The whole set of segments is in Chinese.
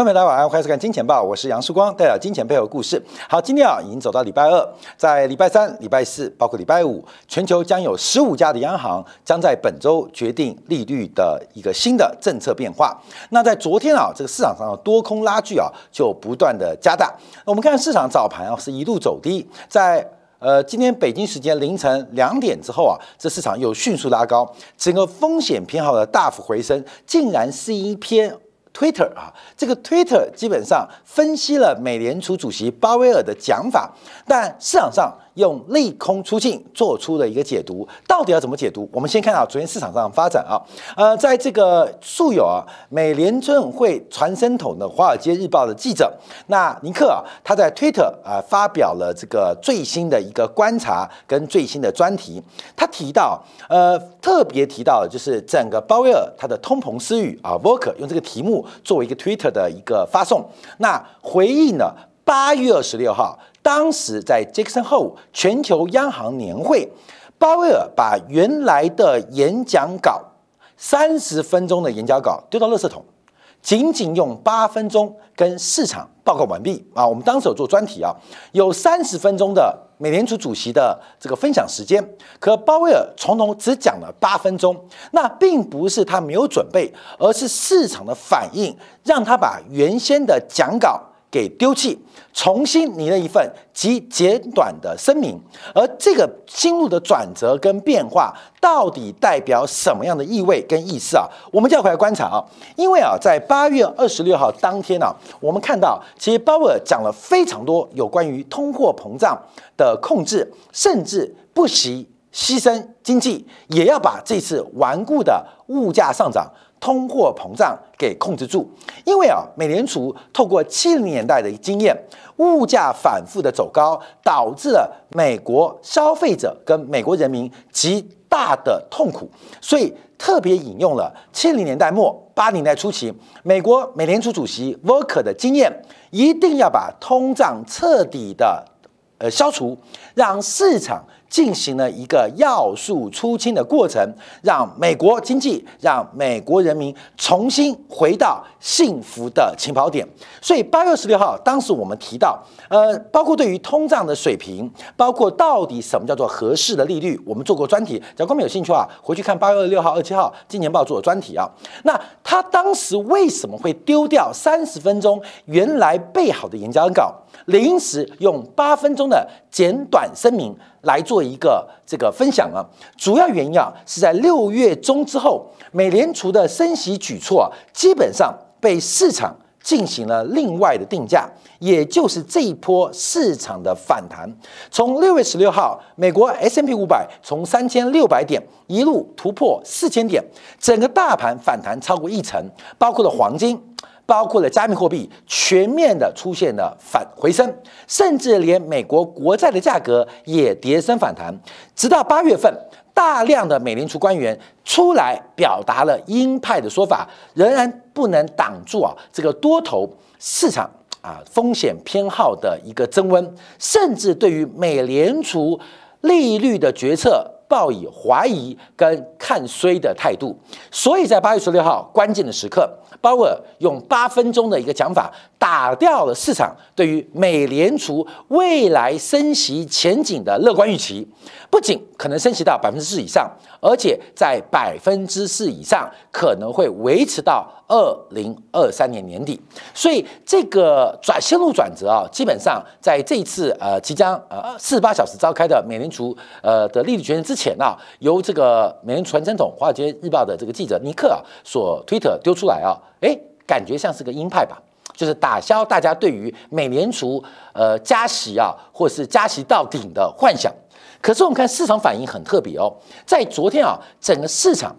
各位大家晚上好，欢迎收看《金钱报》，我是杨树光，带来金钱背后的故事。好，今天啊，已经走到礼拜二，在礼拜三、礼拜四，包括礼拜五，全球将有十五家的央行将在本周决定利率的一个新的政策变化。那在昨天啊，这个市场上的多空拉锯啊，就不断的加大。我们看市场早盘啊，是一路走低，在呃今天北京时间凌晨两点之后啊，这市场又迅速拉高，整个风险偏好的大幅回升，竟然是一篇。Twitter 啊，这个 Twitter 基本上分析了美联储主席鲍威尔的讲法，但市场上。用利空出尽做出的一个解读，到底要怎么解读？我们先看到昨天市场上的发展啊，呃，在这个素有啊美联储会传声筒的《华尔街日报》的记者，那尼克啊，他在 Twitter 啊发表了这个最新的一个观察跟最新的专题，他提到，呃，特别提到就是整个鲍威尔他的通膨私语啊 v o k e r 用这个题目作为一个 Twitter 的一个发送，那回应了八月二十六号。当时在 Jackson Hole 全球央行年会，鲍威尔把原来的演讲稿三十分钟的演讲稿丢到垃圾桶，仅仅用八分钟跟市场报告完毕啊！我们当时有做专题啊，有三十分钟的美联储主席的这个分享时间，可鲍威尔从头只讲了八分钟，那并不是他没有准备，而是市场的反应让他把原先的讲稿。给丢弃，重新拟了一份极简短的声明，而这个心路的转折跟变化，到底代表什么样的意味跟意思啊？我们就要回来观察啊，因为啊，在八月二十六号当天啊，我们看到其实鲍威尔讲了非常多有关于通货膨胀的控制，甚至不惜牺牲经济，也要把这次顽固的物价上涨。通货膨胀给控制住，因为啊，美联储透过七零年代的经验，物价反复的走高，导致了美国消费者跟美国人民极大的痛苦，所以特别引用了七零年代末八零年代初期美国美联储主席沃克的经验，一定要把通胀彻底的呃消除，让市场。进行了一个要素出清的过程，让美国经济、让美国人民重新回到幸福的起跑点。所以八月十六号，当时我们提到，呃，包括对于通胀的水平，包括到底什么叫做合适的利率，我们做过专题。假如观众有兴趣啊，回去看八月二十六号、二七号《金钱报》做的专题啊。那他当时为什么会丢掉三十分钟原来备好的演讲稿？临时用八分钟的简短声明来做一个这个分享呢，主要原因啊是在六月中之后，美联储的升息举措啊，基本上被市场进行了另外的定价，也就是这一波市场的反弹。从六月十六号，美国 S M P 五百从三千六百点一路突破四千点，整个大盘反弹超过一成，包括了黄金。包括了加密货币全面的出现了反回升，甚至连美国国债的价格也跌升反弹。直到八月份，大量的美联储官员出来表达了鹰派的说法，仍然不能挡住啊这个多头市场啊风险偏好的一个增温，甚至对于美联储利率的决策。抱以怀疑跟看衰的态度，所以在八月十六号关键的时刻，鲍威尔用八分钟的一个讲法，打掉了市场对于美联储未来升息前景的乐观预期。不仅可能升息到百分之四以上，而且在百分之四以上可能会维持到二零二三年年底。所以这个转线路转折啊，基本上在这一次呃即将呃四十八小时召开的美联储呃的利率决议之前啊，由这个美联储传统华尔街日报的这个记者尼克啊所推特丢出来啊，哎，感觉像是个鹰派吧，就是打消大家对于美联储呃加息啊或是加息到顶的幻想。可是我们看市场反应很特别哦，在昨天啊，整个市场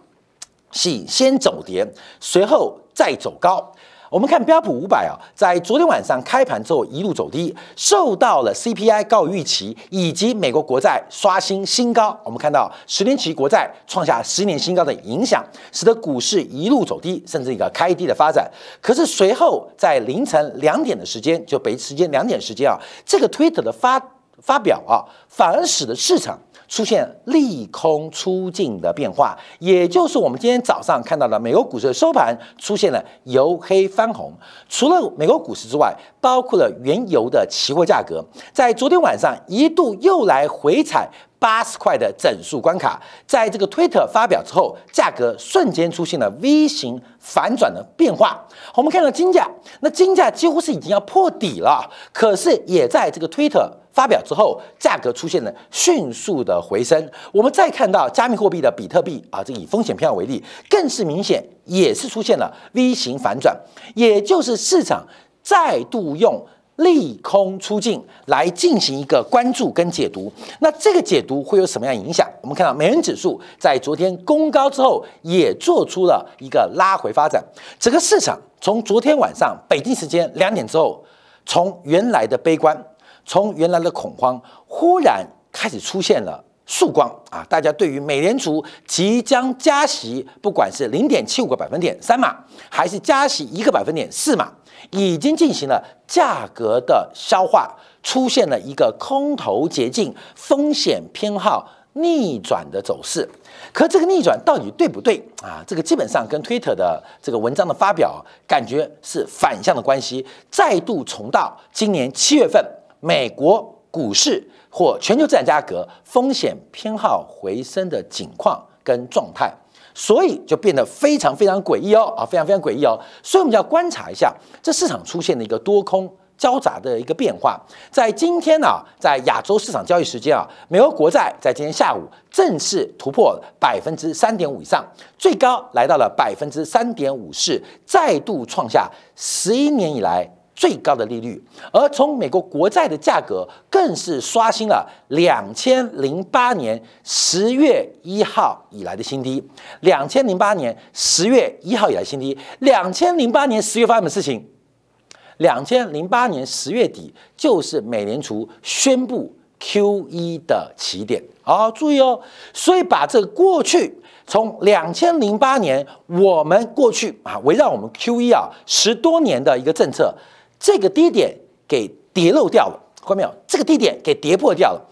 是先走跌，随后再走高。我们看标普五百啊，在昨天晚上开盘之后一路走低，受到了 CPI 高预期以及美国国债刷新新高，我们看到十年期国债创下十年新高的影响，使得股市一路走低，甚至一个开低的发展。可是随后在凌晨两点的时间，就北时间两点时间啊，这个推特的发。发表啊，反而使得市场出现利空出尽的变化，也就是我们今天早上看到的美国股市的收盘出现了由黑翻红。除了美国股市之外，包括了原油的期货价格，在昨天晚上一度又来回踩。八十块的整数关卡，在这个推特发表之后，价格瞬间出现了 V 型反转的变化。我们看到金价，那金价几乎是已经要破底了，可是也在这个推特发表之后，价格出现了迅速的回升。我们再看到加密货币的比特币啊，这以风险偏好为例，更是明显，也是出现了 V 型反转，也就是市场再度用。利空出尽来进行一个关注跟解读，那这个解读会有什么样影响？我们看到美元指数在昨天攻高之后，也做出了一个拉回发展。整个市场从昨天晚上北京时间两点之后，从原来的悲观，从原来的恐慌，忽然开始出现了曙光啊！大家对于美联储即将加息，不管是零点七五个百分点三码，还是加息一个百分点四码。已经进行了价格的消化，出现了一个空头捷径、风险偏好逆转的走势。可这个逆转到底对不对啊？这个基本上跟推特的这个文章的发表感觉是反向的关系，再度重到今年七月份美国股市或全球资产价格风险偏好回升的景况跟状态。所以就变得非常非常诡异哦，啊，非常非常诡异哦。所以我们要观察一下这市场出现的一个多空交杂的一个变化。在今天呢，在亚洲市场交易时间啊，美国国债在今天下午正式突破百分之三点五以上，最高来到了百分之三点五四，再度创下十一年以来。最高的利率，而从美国国债的价格更是刷新了两千零八年十月一号以来的新低。两千零八年十月一号以来新低。两千零八年十月发生的事情，两千零八年十月底就是美联储宣布 Q E 的起点。好，注意哦。所以把这过去从两千零八年我们过去啊，围绕我们 Q E 啊十多年的一个政策。这个低点给跌漏掉了，看到没有？这个低点给跌破掉了。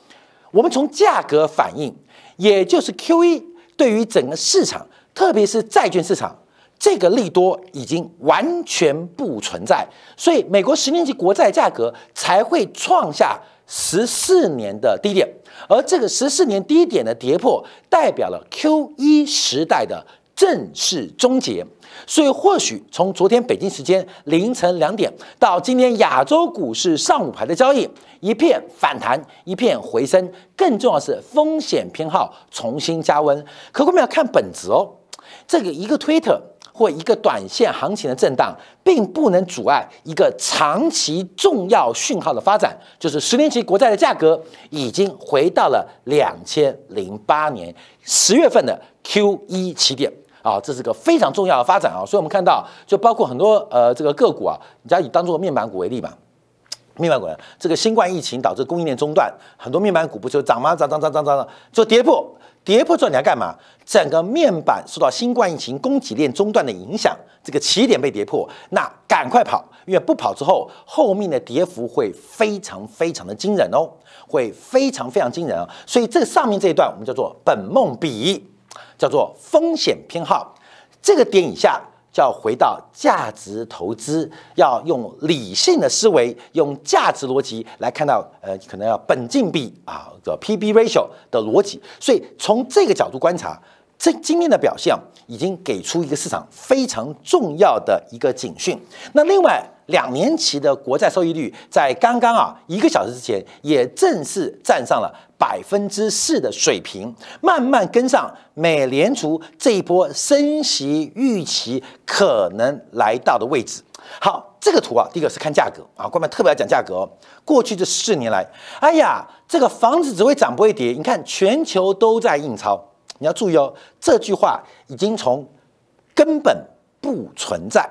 我们从价格反应，也就是 Q E 对于整个市场，特别是债券市场，这个利多已经完全不存在，所以美国十年期国债价格才会创下十四年的低点，而这个十四年低点的跌破，代表了 Q E 时代的正式终结。所以，或许从昨天北京时间凌晨两点到今天亚洲股市上午盘的交易，一片反弹，一片回升，更重要是风险偏好重新加温。可我们要看本质哦，这个一个推特或一个短线行情的震荡，并不能阻碍一个长期重要讯号的发展，就是十年期国债的价格已经回到了两千零八年十月份的 Q 一起点。啊，这是个非常重要的发展啊，所以我们看到，就包括很多呃这个个股啊，你要以当做面板股为例吧，面板股这个新冠疫情导致供应链中断，很多面板股不就涨吗？涨涨涨涨涨，就跌破，跌破之后你要干嘛？整个面板受到新冠疫情供给链中断的影响，这个起点被跌破，那赶快跑，因为不跑之后，后面的跌幅会非常非常的惊人哦，会非常非常惊人啊，所以这上面这一段我们叫做本梦比。叫做风险偏好，这个点以下就要回到价值投资，要用理性的思维，用价值逻辑来看到，呃，可能要本金比啊，叫 P/B ratio 的逻辑。所以从这个角度观察，这今天的表现已经给出一个市场非常重要的一个警讯。那另外。两年期的国债收益率在刚刚啊一个小时之前也正式站上了百分之四的水平，慢慢跟上美联储这一波升息预期可能来到的位置。好，这个图啊，第一个是看价格啊，官们特别要讲价格哦。过去这四年来，哎呀，这个房子只会涨不会跌。你看全球都在印钞，你要注意哦，这句话已经从根本不存在。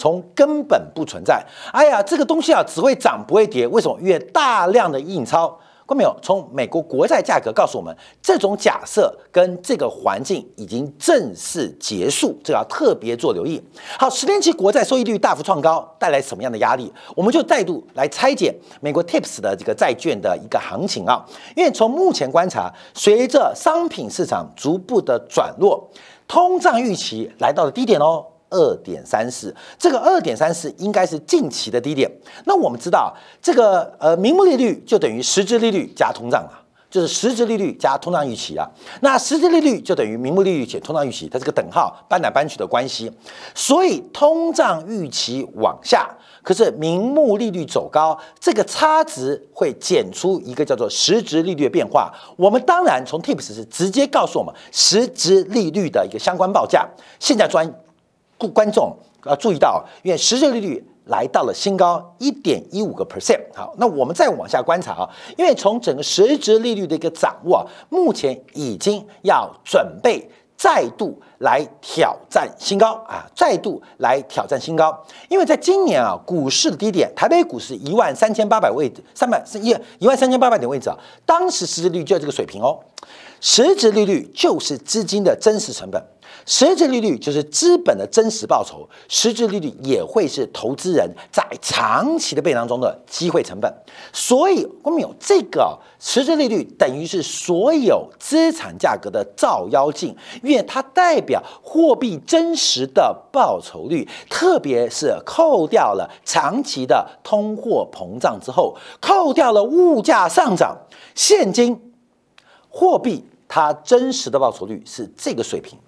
从根本不存在。哎呀，这个东西啊，只会涨不会跌。为什么？因为大量的印钞，看没有？从美国国债价格告诉我们，这种假设跟这个环境已经正式结束，这要特别做留意。好，十年期国债收益率大幅创高，带来什么样的压力？我们就再度来拆解美国 TIPS 的这个债券的一个行情啊。因为从目前观察，随着商品市场逐步的转弱，通胀预期来到了低点哦。二点三四，这个二点三四应该是近期的低点。那我们知道，这个呃，名目利率就等于实质利率加通胀啊，就是实质利率加通胀预期啊。那实质利率就等于名目利率减通胀预期，它是个等号，搬来搬去的关系。所以通胀预期往下，可是名目利率走高，这个差值会减出一个叫做实质利率的变化。我们当然从 Tips 是直接告诉我们实质利率的一个相关报价。现在专观众要注意到，因为实质利率来到了新高一点一五个 percent。好，那我们再往下观察啊，因为从整个实质利率的一个掌握，目前已经要准备再度来挑战新高啊，再度来挑战新高。因为在今年啊，股市的低点，台北股市一万三千八百位置，三百是一一万三千八百点位置啊，当时实质利率就在这个水平哦，实质利率就是资金的真实成本。实质利率就是资本的真实报酬，实质利率也会是投资人在长期的背当中的机会成本。所以，我们有这个实质利率，等于是所有资产价格的照妖镜，因为它代表货币真实的报酬率，特别是扣掉了长期的通货膨胀之后，扣掉了物价上涨，现金货币它真实的报酬率是这个水平。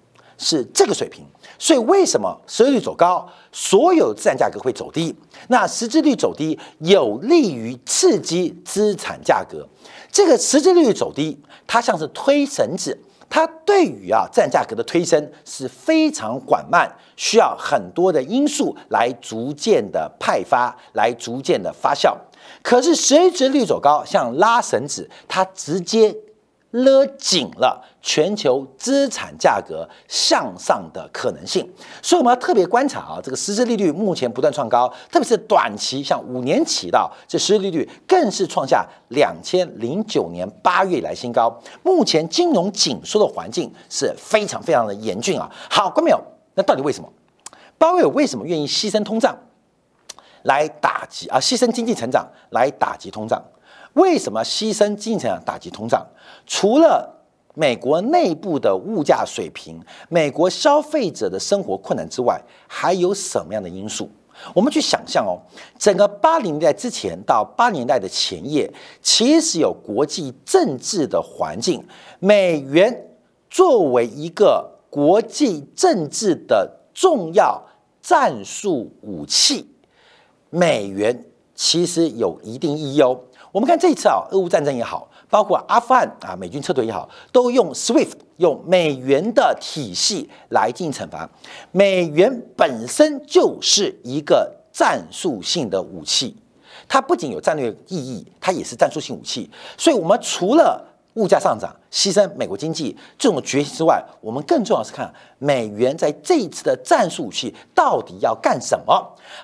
是这个水平，所以为什么收益率走高，所有资产价格会走低？那实质率走低有利于刺激资产价格。这个实质率走低，它像是推绳子，它对于啊资产价格的推升是非常缓慢，需要很多的因素来逐渐的派发，来逐渐的发酵。可是实质率走高，像拉绳子，它直接。勒紧了全球资产价格向上的可能性，所以我们要特别观察啊，这个实质利率目前不断创高，特别是短期，像五年期的这实质利率更是创下两千零九年八月以来新高。目前金融紧缩的环境是非常非常的严峻啊。好，关没有？那到底为什么鲍威尔为什么愿意牺牲通胀来打击啊？牺牲经济成长来打击通胀？为什么牺牲经济成长打击通胀？除了美国内部的物价水平、美国消费者的生活困难之外，还有什么样的因素？我们去想象哦，整个八零年代之前到八年代的前夜，其实有国际政治的环境，美元作为一个国际政治的重要战术武器，美元其实有一定意义哦。我们看这一次啊，俄乌战争也好，包括阿富汗啊美军撤退也好，都用 SWIFT 用美元的体系来进行惩罚。美元本身就是一个战术性的武器，它不仅有战略意义，它也是战术性武器。所以，我们除了物价上涨。牺牲美国经济这种决心之外，我们更重要是看美元在这一次的战术武器到底要干什么。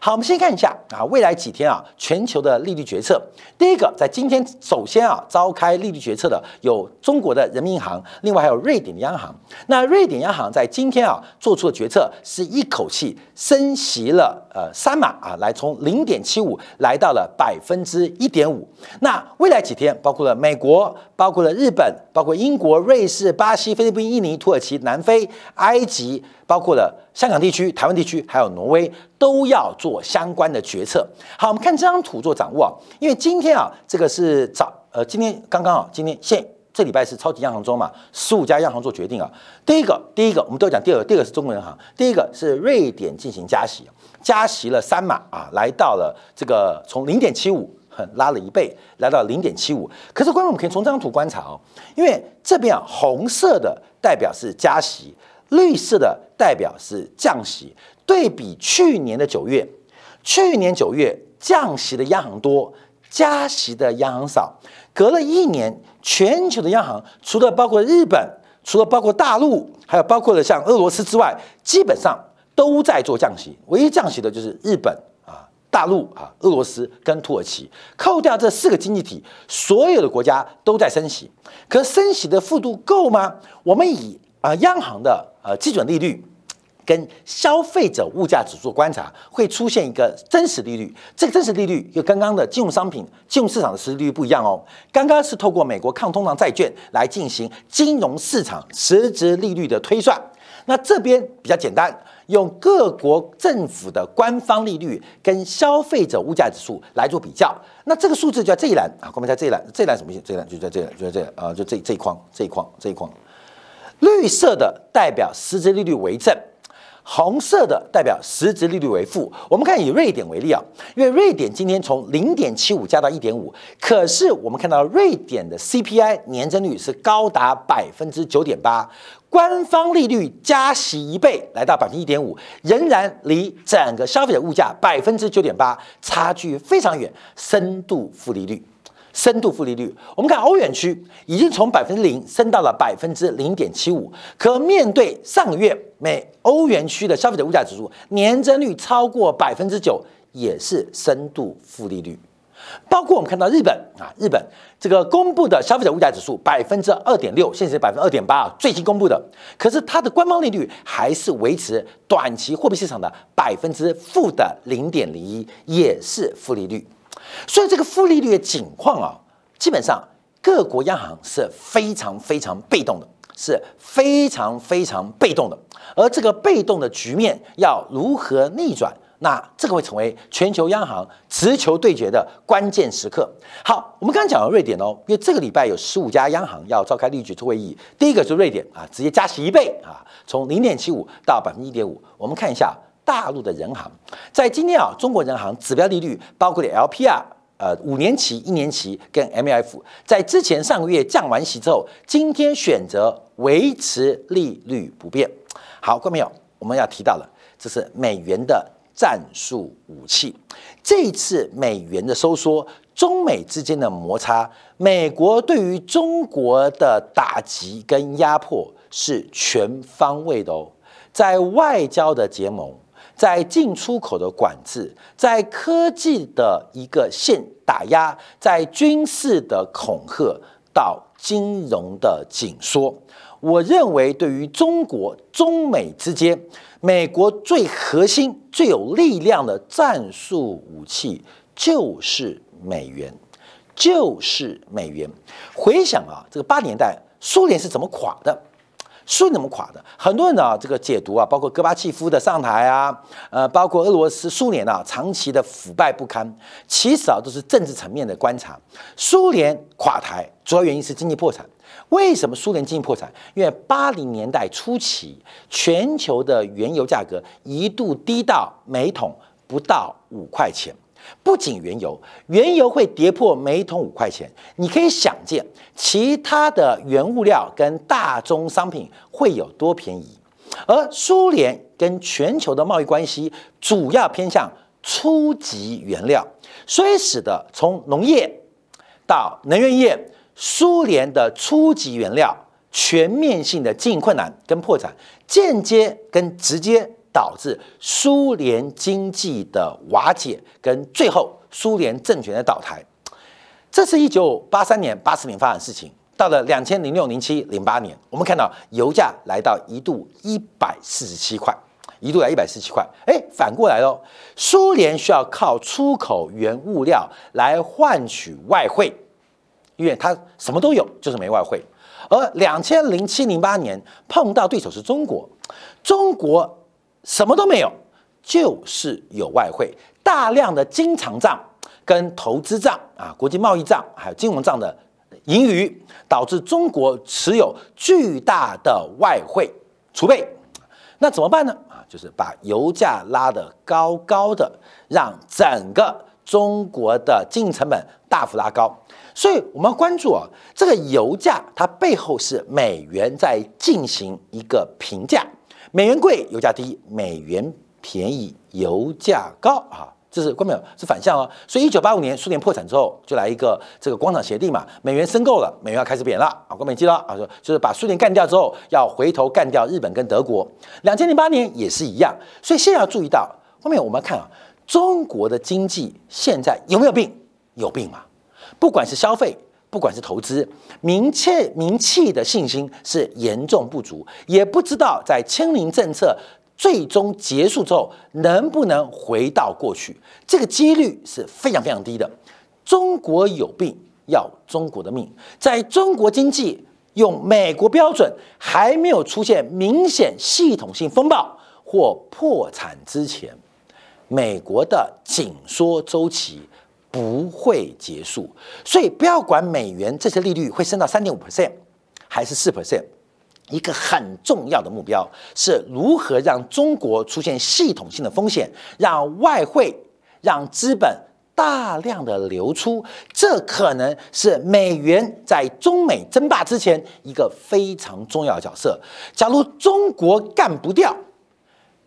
好，我们先看一下啊，未来几天啊，全球的利率决策。第一个，在今天首先啊，召开利率决策的有中国的人民银行，另外还有瑞典的央行。那瑞典央行在今天啊做出的决策是一口气升息了呃三码啊，来从零点七五来到了百分之一点五。那未来几天，包括了美国，包括了日本，包括。英国、瑞士、巴西、菲律宾、印尼、土耳其、南非、埃及，包括了香港地区、台湾地区，还有挪威，都要做相关的决策。好，我们看这张图做掌握啊，因为今天啊，这个是早呃，今天刚刚啊，今天现这礼拜是超级央行周嘛，十五家央行做决定啊。第一个，第一个，我们都讲第二个，第二个是中国银行，第一个是瑞典进行加息，加息了三码啊，来到了这个从零点七五。拉了一倍，来到零点七五。可是，观众我们可以从这张图观察哦，因为这边啊，红色的代表是加息，绿色的代表是降息。对比去年的九月，去年九月降息的央行多，加息的央行少。隔了一年，全球的央行除了包括日本，除了包括大陆，还有包括了像俄罗斯之外，基本上都在做降息。唯一降息的就是日本。大陆啊、俄罗斯跟土耳其，扣掉这四个经济体，所有的国家都在升息。可升息的幅度够吗？我们以啊央行的呃基准利率。跟消费者物价指数观察会出现一个真实利率，这个真实利率跟刚刚的金融商品、金融市场的实际利率不一样哦。刚刚是透过美国抗通胀债券来进行金融市场实质利率的推算，那这边比较简单，用各国政府的官方利率跟消费者物价指数来做比较。那这个数字就在这一栏啊，我们在这一栏，这一栏什么意思？这一栏就在这，就在这啊，就这这一框，这一框，这一框，绿色的代表实质利率为正。红色的代表实质利率为负。我们看以瑞典为例啊，因为瑞典今天从零点七五加到一点五，可是我们看到瑞典的 CPI 年增率是高达百分之九点八，官方利率加息一倍来到百分之一点五，仍然离整个消费者物价百分之九点八差距非常远，深度负利率。深度负利率，我们看欧元区已经从百分之零升到了百分之零点七五，可面对上个月美欧元区的消费者物价指数年增率超过百分之九，也是深度负利率。包括我们看到日本啊，日本这个公布的消费者物价指数百分之二点六，现在是百分之二点八啊，最新公布的，可是它的官方利率还是维持短期货币市场的百分之负的零点零一，也是负利率。所以这个负利率的情况啊，基本上各国央行是非常非常被动的，是非常非常被动的。而这个被动的局面要如何逆转？那这个会成为全球央行持球对决的关键时刻。好，我们刚刚讲了瑞典哦，因为这个礼拜有十五家央行要召开利率决策会议，第一个是瑞典啊，直接加息一倍啊，从零点七五到百分之一点五。我们看一下。大陆的人行在今天啊，中国人行指标利率包括了 LPR，呃，五年期、一年期跟 MLF，在之前上个月降完息之后，今天选择维持利率不变。好，各位朋友，我们要提到了，这是美元的战术武器。这次美元的收缩，中美之间的摩擦，美国对于中国的打击跟压迫是全方位的哦，在外交的结盟。在进出口的管制，在科技的一个限打压，在军事的恐吓到金融的紧缩，我认为对于中国中美之间，美国最核心、最有力量的战术武器就是美元，就是美元。回想啊，这个八年代苏联是怎么垮的？顺怎么垮的，很多人呢，这个解读啊，包括戈巴契夫的上台啊，呃，包括俄罗斯、苏联啊，长期的腐败不堪，其实啊，都是政治层面的观察。苏联垮台主要原因是经济破产。为什么苏联经济破产？因为八零年代初期，全球的原油价格一度低到每桶不到五块钱。不仅原油，原油会跌破每桶五块钱，你可以想见其他的原物料跟大宗商品会有多便宜。而苏联跟全球的贸易关系主要偏向初级原料，所以使得从农业到能源业，苏联的初级原料全面性的经营困难跟破产，间接跟直接。导致苏联经济的瓦解，跟最后苏联政权的倒台，这是一九八三年、八四年发生的事情。到了两千零六、零七、零八年，我们看到油价来到一度一百四十七块，一度来一百四十七块。哎，反过来喽，苏联需要靠出口原物料来换取外汇，因为它什么都有，就是没外汇。而两千零七、零八年碰到对手是中国，中国。什么都没有，就是有外汇，大量的经常账跟投资账啊，国际贸易账还有金融账的盈余，导致中国持有巨大的外汇储备。那怎么办呢？啊，就是把油价拉得高高的，让整个中国的经营成本大幅拉高。所以我们要关注啊，这个油价它背后是美元在进行一个评价。美元贵，油价低；美元便宜，油价高。啊，这是关没有？是反向哦。所以一九八五年苏联破产之后，就来一个这个广场协定嘛，美元升够了，美元要开始贬了。啊，关美记得啊，说就是把苏联干掉之后，要回头干掉日本跟德国。两千零八年也是一样。所以现在要注意到后面我们看啊，中国的经济现在有没有病？有病嘛？不管是消费，不管是投资，民气民气的信心是严重不足，也不知道在清零政策最终结束之后能不能回到过去，这个几率是非常非常低的。中国有病，要中国的命。在中国经济用美国标准还没有出现明显系统性风暴或破产之前，美国的紧缩周期。不会结束，所以不要管美元这些利率会升到三点五 percent 还是四 percent，一个很重要的目标是如何让中国出现系统性的风险，让外汇、让资本大量的流出，这可能是美元在中美争霸之前一个非常重要的角色。假如中国干不掉，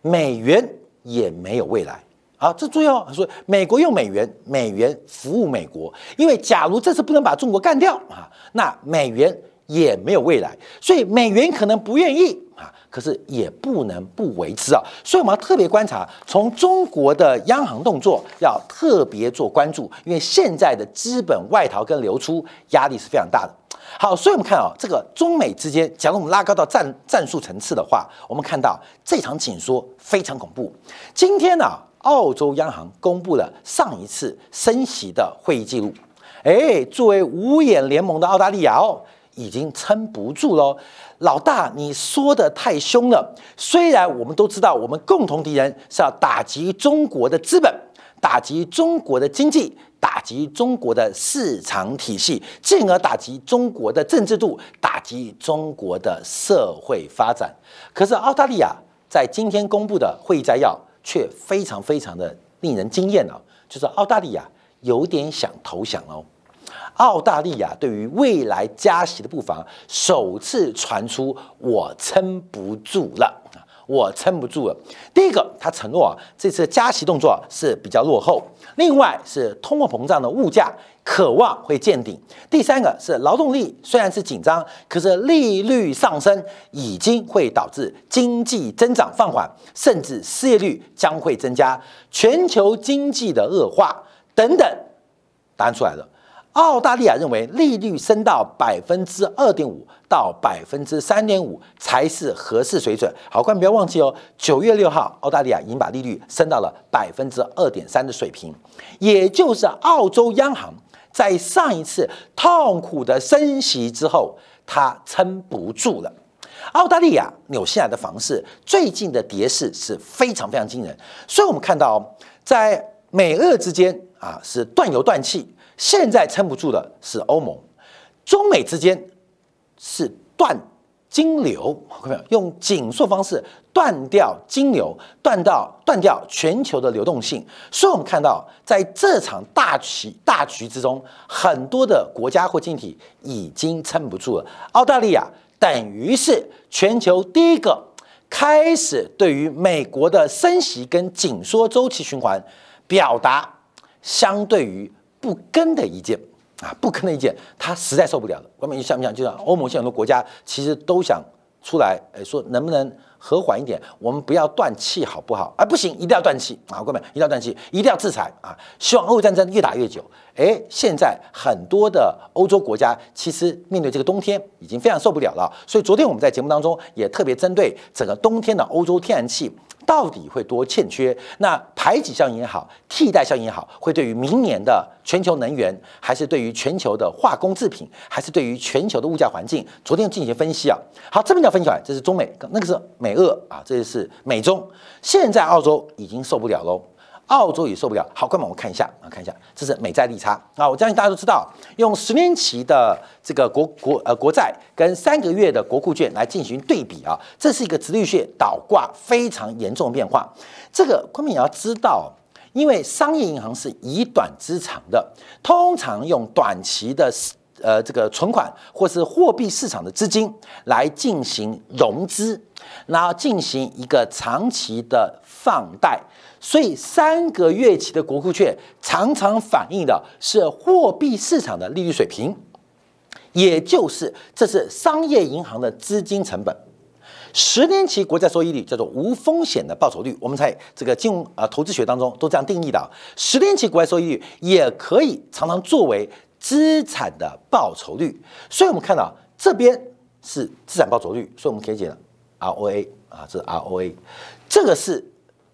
美元也没有未来。好，这重要。说美国用美元，美元服务美国。因为假如这次不能把中国干掉啊，那美元也没有未来。所以美元可能不愿意啊，可是也不能不为之啊。所以我们要特别观察，从中国的央行动作要特别做关注，因为现在的资本外逃跟流出压力是非常大的。好，所以我们看啊，这个中美之间，假如我们拉高到战战术层次的话，我们看到这场紧缩非常恐怖。今天呢？澳洲央行公布了上一次升息的会议记录，哎，作为五眼联盟的澳大利亚哦，已经撑不住喽。老大，你说的太凶了。虽然我们都知道，我们共同敌人是要打击中国的资本，打击中国的经济，打击中国的市场体系，进而打击中国的政治度，打击中国的社会发展。可是澳大利亚在今天公布的会议摘要。却非常非常的令人惊艳哦，就是澳大利亚有点想投降哦。澳大利亚对于未来加息的步伐，首次传出我撑不住了我撑不住了。第一个，他承诺啊，这次加息动作是比较落后；另外是通货膨胀的物价。渴望会见顶。第三个是劳动力虽然是紧张，可是利率上升已经会导致经济增长放缓，甚至失业率将会增加，全球经济的恶化等等。答案出来了。澳大利亚认为利率升到百分之二点五到百分之三点五才是合适水准。好，观众不要忘记哦，九月六号，澳大利亚已经把利率升到了百分之二点三的水平，也就是澳洲央行。在上一次痛苦的升息之后，它撑不住了。澳大利亚、纽西兰的房市最近的跌势是非常非常惊人，所以我们看到，在美俄之间啊是断油断气，现在撑不住的是欧盟，中美之间是断。金流，看到没有用紧缩方式断掉金流，断到断掉全球的流动性。所以，我们看到在这场大局大局之中，很多的国家或经济体已经撑不住了。澳大利亚等于是全球第一个开始对于美国的升息跟紧缩周期循环表达相对于不跟的意见。啊，不跟的一件，他实在受不了了。外面你想不想？就像欧盟现在很多国家，其实都想出来，哎，说能不能和缓一点？我们不要断气，好不好？啊，不行，一定要断气啊！各位，一定要断气，一定要制裁啊！希望欧战争越打越久。哎，现在很多的欧洲国家其实面对这个冬天已经非常受不了了。所以昨天我们在节目当中也特别针对整个冬天的欧洲天然气。到底会多欠缺？那排挤效应也好，替代效应也好，会对于明年的全球能源，还是对于全球的化工制品，还是对于全球的物价环境？昨天进行分析啊。好，这边要分析完，这是中美，那个是美俄啊，这是美中。现在澳洲已经受不了喽。澳洲也受不了。好，观众，我看一下啊，看一下，这是美债利差啊。我相信大家都知道，用十年期的这个国国呃国债跟三个月的国库券来进行对比啊，这是一个直率线倒挂非常严重的变化。这个昆明也要知道，因为商业银行是以短资长的，通常用短期的呃这个存款或是货币市场的资金来进行融资，然后进行一个长期的放贷。所以三个月期的国库券常常反映的是货币市场的利率水平，也就是这是商业银行的资金成本。十年期国债收益率叫做无风险的报酬率，我们在这个金融啊投资学当中都这样定义的。十年期国债收益率也可以常常作为资产的报酬率，所以我们看到这边是资产报酬率，所以我们可以讲 ROA 啊，这是 ROA，这个是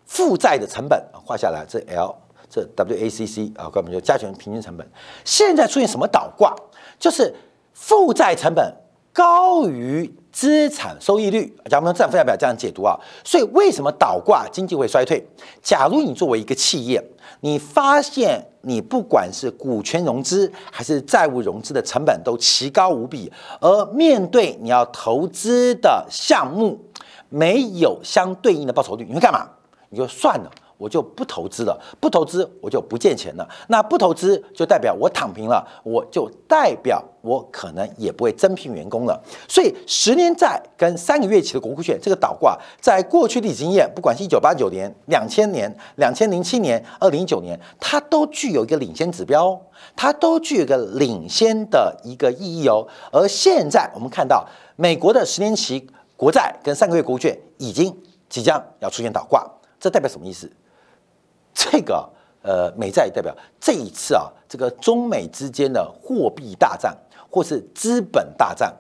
负债的成本画下来，这 L 这 WACC 啊，根本就加权平均成本。现在出现什么倒挂，就是负债成本高于。资产收益率，假如说资产负债表这样解读啊，所以为什么倒挂经济会衰退？假如你作为一个企业，你发现你不管是股权融资还是债务融资的成本都奇高无比，而面对你要投资的项目没有相对应的报酬率，你会干嘛？你就算了。我就不投资了，不投资我就不见钱了。那不投资就代表我躺平了，我就代表我可能也不会增聘员工了。所以十年债跟三个月期的国库券这个倒挂，在过去的经验，不管是一九八九年、两千年、两千零七年、二零一九年，它都具有一个领先指标，它都具有一个领先的一个意义哦。而现在我们看到，美国的十年期国债跟三个月国库券已经即将要出现倒挂，这代表什么意思？这个呃，美债代表这一次啊，这个中美之间的货币大战或是资本大战，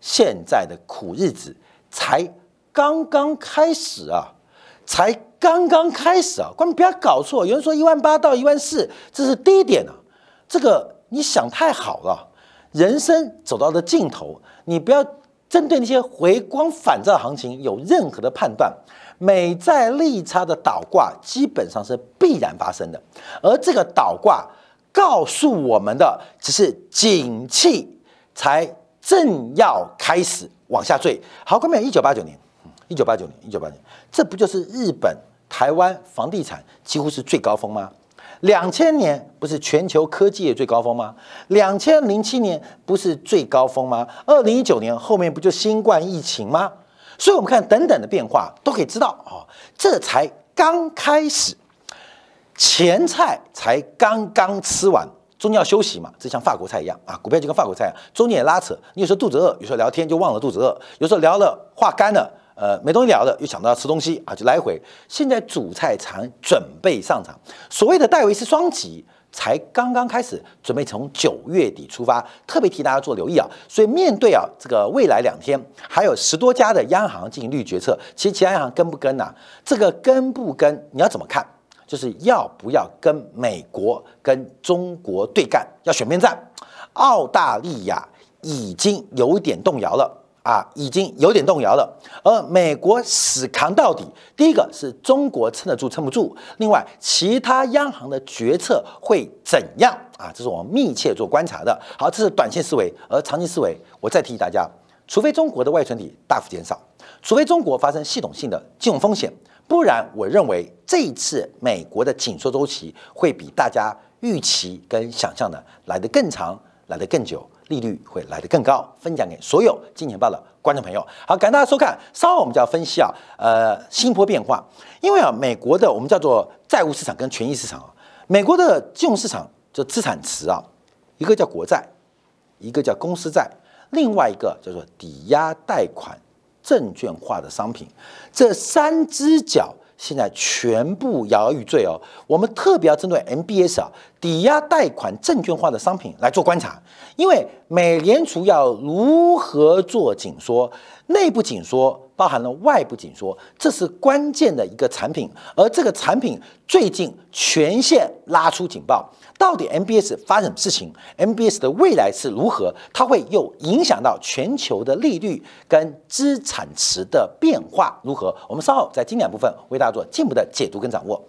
现在的苦日子才刚刚开始啊，才刚刚开始啊！观众不要搞错，有人说一万八到一万四，这是低点啊，这个你想太好了。人生走到了尽头，你不要针对那些回光返照行情有任何的判断。美债利差的倒挂基本上是必然发生的，而这个倒挂告诉我们的只是景气才正要开始往下坠。好，各位，一九八九年，一九八九年，一九八九年，这不就是日本、台湾房地产几乎是最高峰吗？两千年不是全球科技业最高峰吗？两千零七年不是最高峰吗？二零一九年后面不就新冠疫情吗？所以，我们看等等的变化，都可以知道啊，这才刚开始，前菜才刚刚吃完，中间要休息嘛，这像法国菜一样啊，股票就跟法国菜一样，中间也拉扯，你有时候肚子饿，有时候聊天就忘了肚子饿，有时候聊了话干了，呃，没东西聊了，又想到要吃东西啊，就来回。现在主菜场准备上场，所谓的戴维斯双击。才刚刚开始，准备从九月底出发，特别替大家做留意啊。所以面对啊这个未来两天，还有十多家的央行进行利率决策，其实其他央行跟不跟呢？这个跟不跟，你要怎么看？就是要不要跟美国、跟中国对干，要选边站？澳大利亚已经有点动摇了。啊，已经有点动摇了。而美国死扛到底，第一个是中国撑得住撑不住，另外其他央行的决策会怎样啊？这是我们密切做观察的。好，这是短线思维，而长期思维，我再提醒大家，除非中国的外存体大幅减少，除非中国发生系统性的金融风险，不然我认为这一次美国的紧缩周期会比大家预期跟想象的来得更长，来得更久。利率会来得更高，分享给所有金钱报的观众朋友。好，感谢大家收看。稍后我们就要分析啊，呃，新波变化。因为啊，美国的我们叫做债务市场跟权益市场啊，美国的金融市场就资产池啊，一个叫国债，一个叫公司债，另外一个叫做抵押贷款证券化的商品，这三只脚。现在全部摇摇欲坠哦。我们特别要针对 MBS 啊，抵押贷款证券化的商品来做观察，因为美联储要如何做紧缩，内部紧缩包含了外部紧缩，这是关键的一个产品，而这个产品最近全线拉出警报。到底 MBS 发生什么事情？MBS 的未来是如何？它会又影响到全球的利率跟资产池的变化如何？我们稍后在经典部分为大家做进一步的解读跟掌握。